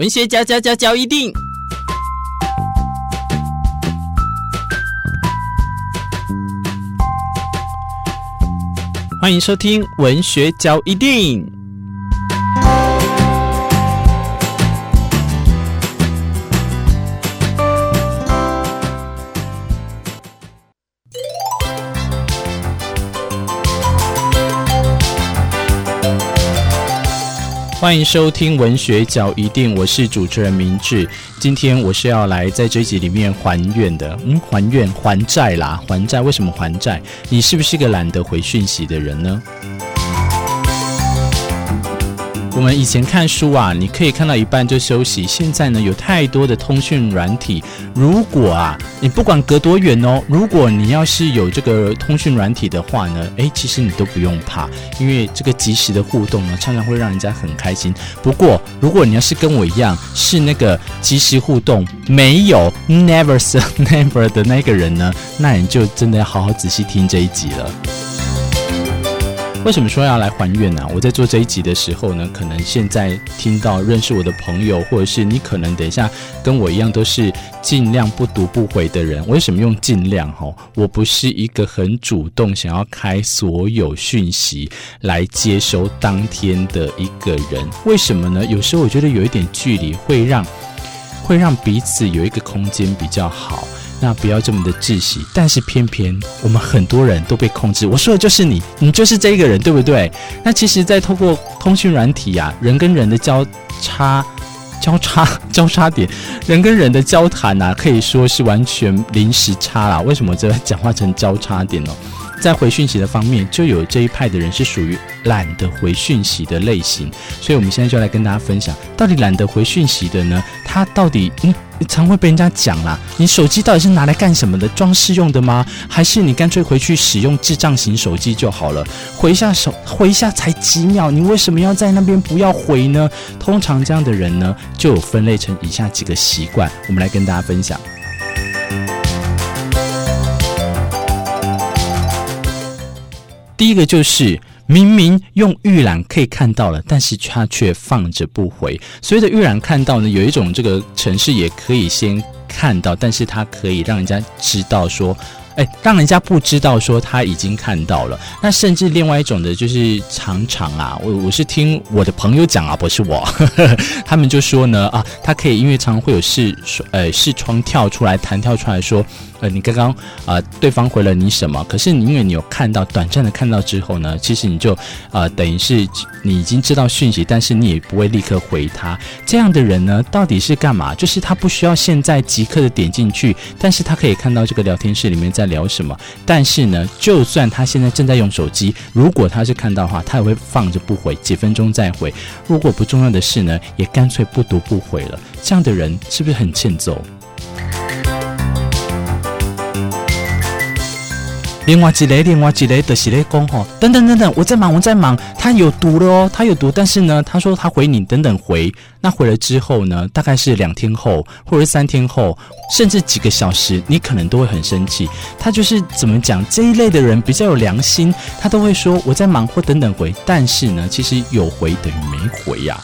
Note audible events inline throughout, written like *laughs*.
文学家，家家家一定，欢迎收听文学交一定。欢迎收听文学角一定，我是主持人明志。今天我是要来在这一集里面还愿的，嗯，还愿还债啦，还债。为什么还债？你是不是个懒得回讯息的人呢？我们以前看书啊，你可以看到一半就休息。现在呢，有太多的通讯软体。如果啊，你不管隔多远哦，如果你要是有这个通讯软体的话呢，诶，其实你都不用怕，因为这个即时的互动呢，常常会让人家很开心。不过，如果你要是跟我一样是那个即时互动没有 never say never 的那个人呢，那你就真的要好好仔细听这一集了。为什么说要来还愿呢？我在做这一集的时候呢，可能现在听到认识我的朋友，或者是你可能等一下跟我一样都是尽量不读不回的人。为什么用尽量？哈，我不是一个很主动想要开所有讯息来接收当天的一个人。为什么呢？有时候我觉得有一点距离会让会让彼此有一个空间比较好。那不要这么的窒息，但是偏偏我们很多人都被控制。我说的就是你，你就是这个人，对不对？那其实，在透过通讯软体啊，人跟人的交叉、交叉、交叉点，人跟人的交谈啊，可以说是完全临时差啦。为什么这讲话成交叉点呢？在回讯息的方面，就有这一派的人是属于懒得回讯息的类型。所以，我们现在就来跟大家分享，到底懒得回讯息的呢？他到底嗯？常会被人家讲啦，你手机到底是拿来干什么的？装饰用的吗？还是你干脆回去使用智障型手机就好了？回一下手，回一下才几秒，你为什么要在那边不要回呢？通常这样的人呢，就有分类成以下几个习惯，我们来跟大家分享。第一个就是。明明用预览可以看到了，但是他却放着不回。随着预览看到呢，有一种这个城市也可以先看到，但是它可以让人家知道说，哎，让人家不知道说他已经看到了。那甚至另外一种的，就是常常啊，我我是听我的朋友讲啊，不是我，呵呵，他们就说呢，啊，他可以因为常常会有视呃视窗跳出来弹跳出来说。呃，你刚刚啊，对方回了你什么？可是你因为你有看到短暂的看到之后呢，其实你就啊，等于是你已经知道讯息，但是你也不会立刻回他。这样的人呢，到底是干嘛？就是他不需要现在即刻的点进去，但是他可以看到这个聊天室里面在聊什么。但是呢，就算他现在正在用手机，如果他是看到的话，他也会放着不回，几分钟再回。如果不重要的事呢，也干脆不读不回了。这样的人是不是很欠揍？另外几类，另外几类的系列工吼，等等等等，我在忙，我在忙。他有读了哦，他有读，但是呢，他说他回你，等等回。那回了之后呢，大概是两天后，或者是三天后，甚至几个小时，你可能都会很生气。他就是怎么讲，这一类的人比较有良心，他都会说我在忙或等等回。但是呢，其实有回等于没回呀、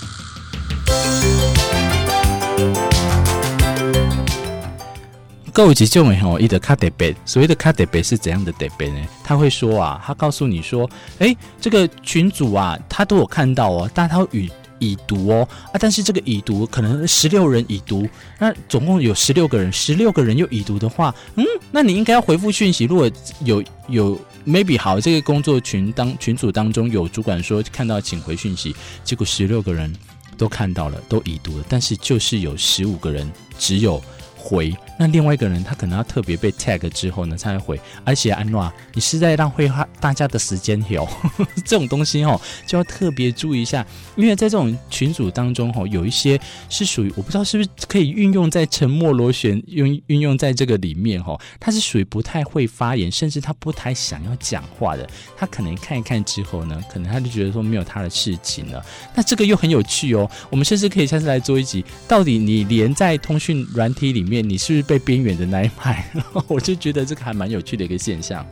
各位急救员吼，一的卡德贝，所谓的卡德贝是怎样的德贝呢？他会说啊，他告诉你说，哎，这个群主啊，他都有看到哦，但他已已读哦啊，但是这个已读可能十六人已读，那总共有十六个人，十六个人又已读的话，嗯，那你应该要回复讯息。如果有有 maybe 好，这个工作群当群组当中有主管说看到请回讯息，结果十六个人都看到了，都已读了，但是就是有十五个人只有。回，那另外一个人他可能要特别被 tag 之后呢才会回，而且安诺，你是在浪费大家的时间哟，*laughs* 这种东西哦就要特别注意一下，因为在这种群组当中哦有一些是属于我不知道是不是可以运用在沉默螺旋用运用在这个里面哦，他是属于不太会发言，甚至他不太想要讲话的，他可能看一看之后呢，可能他就觉得说没有他的事情了，那这个又很有趣哦，我们甚至可以下次来做一集，到底你连在通讯软体里面。你是不是被边缘的那一派？*laughs* 我就觉得这个还蛮有趣的一个现象。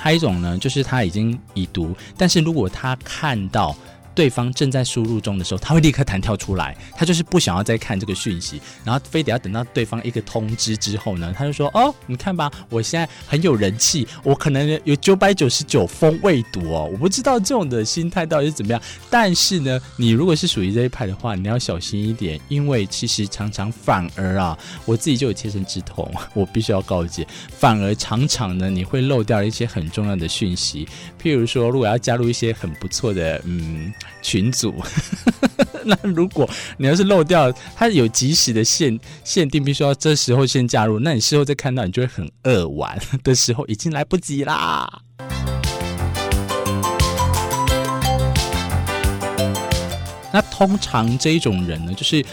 还有一种呢，就是他已经已读，但是如果他看到对方正在输入中的时候，他会立刻弹跳出来，他就是不想要再看这个讯息，然后非得要等到对方一个通知之后呢，他就说：“哦，你看吧，我现在很有人气，我可能有九百九十九封未读哦。”我不知道这种的心态到底是怎么样，但是呢，你如果是属于这一派的话，你要小心一点，因为其实常常反而啊，我自己就有切身之痛，我必须要告诫，反而常常呢，你会漏掉一些很重要的讯息，譬如说，如果要加入一些很不错的嗯群组，*laughs* 那如果你要是漏掉，它有及时的限限定，必须要这时候先加入，那你事后再看到，你就会很扼腕 *laughs* 的时候，已经来不及啦。那通常这种人呢，就是。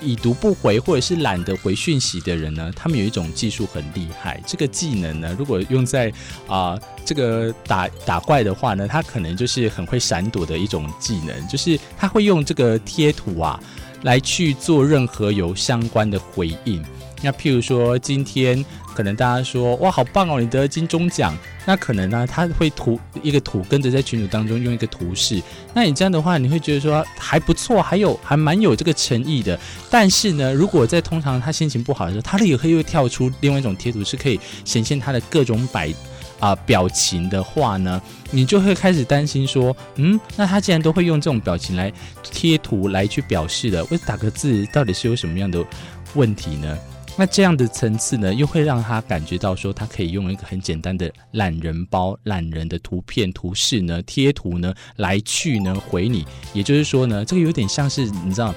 已读不回或者是懒得回讯息的人呢，他们有一种技术很厉害。这个技能呢，如果用在啊、这个打打怪的话呢，他可能就是很会闪躲的一种技能，就是他会用这个贴图啊来去做任何有相关的回应。那譬如说今天可能大家说哇好棒哦，你得了金钟奖。那可能呢、他会图一个图跟着在群组当中用一个图示，那你这样的话，你会觉得说还不错，还有还蛮有这个诚意的。但是呢，如果在通常他心情不好的时候，他立刻又跳出另外一种贴图，是可以显现他的各种摆啊、表情的话呢，你就会开始担心说，嗯，那他既然都会用这种表情来贴图来去表示的，我打个字到底是有什么样的问题呢？那这样的层次呢，又会让他感觉到说，他可以用一个很简单的懒人包、懒人的图片、图示呢、贴图呢来去呢回你。也就是说呢，这个有点像是你知道，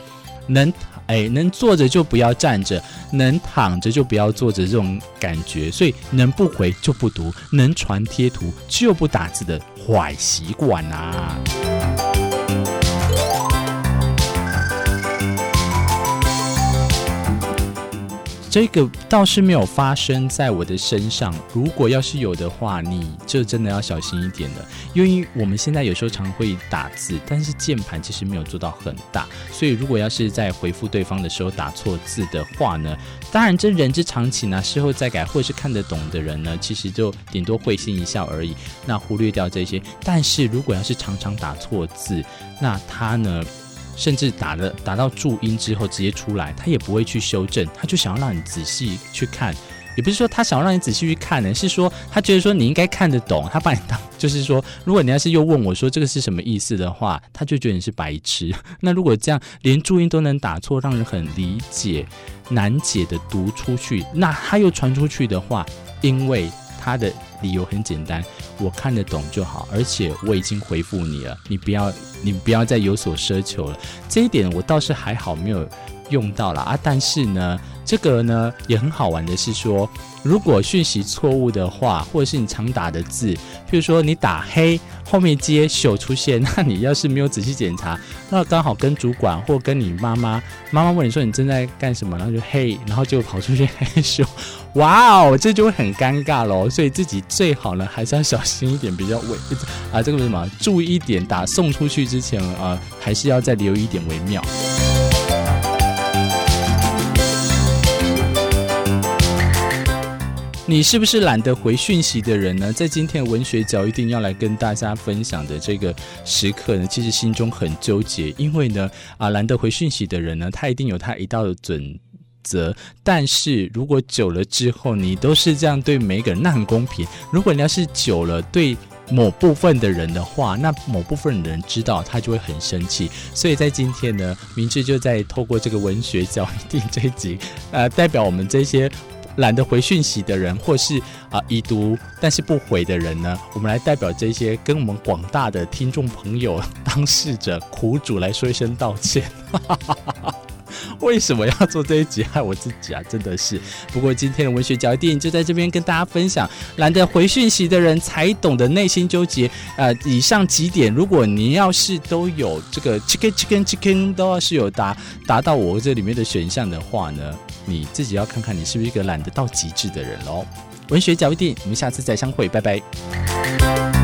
能哎能坐着就不要站着，能躺着就不要坐着这种感觉。所以能不回就不读，能传贴图就不打字的坏习惯啊。这个倒是没有发生在我的身上。如果要是有的话，你就真的要小心一点了。因为我们现在有时候常会打字，但是键盘其实没有做到很大，所以如果要是在回复对方的时候打错字的话呢，当然这人之常情啊，事后再改，或者是看得懂的人呢，其实就顶多会心一笑而已，那忽略掉这些。但是如果要是常常打错字，那他呢？甚至打了打到注音之后直接出来，他也不会去修正，他就想要让你仔细去看，也不是说他想要让你仔细去看呢，是说他觉得说你应该看得懂，他把你当就是说，如果你要是又问我说这个是什么意思的话，他就觉得你是白痴。*laughs* 那如果这样连注音都能打错，让人很理解难解的读出去，那他又传出去的话，因为他的。理由很简单，我看得懂就好，而且我已经回复你了，你不要，你不要再有所奢求了。这一点我倒是还好，没有用到了啊。但是呢，这个呢也很好玩的是说，如果讯息错误的话，或者是你常打的字，譬如说你打黑后面接秀出现，*laughs* 那你要是没有仔细检查，那刚好跟主管或跟你妈妈，妈妈问你说你正在干什么，然后就嘿，然后就跑出去嘿秀。哇哦，这就会很尴尬喽，所以自己最好呢还是要小心一点，比较为啊，这个是什么？注意一点，打送出去之前啊，还是要再留一点为妙。你是不是懒得回讯息的人呢？在今天文学角一定要来跟大家分享的这个时刻呢，其实心中很纠结，因为呢啊，懒得回讯息的人呢，他一定有他一道的准。则，但是如果久了之后，你都是这样对每一个人，那很公平。如果你要是久了对某部分的人的话，那某部分的人知道，他就会很生气。所以在今天呢，明智就在透过这个文学角一定这一集，呃，代表我们这些懒得回讯息的人，或是啊、已读但是不回的人呢，我们来代表这些跟我们广大的听众朋友、当事者、苦主来说一声道歉。*laughs* 为什么要做这一集害我自己啊？真的是。不过今天的文学角电影就在这边跟大家分享，懒得回讯息的人才懂得内心纠结。呃，以上几点，如果您要是都有这个 chicken chicken chicken 都要是有达达到我这里面的选项的话呢，你自己要看看你是不是一个懒得到极致的人喽。文学角一定，我们下次再相会，拜拜。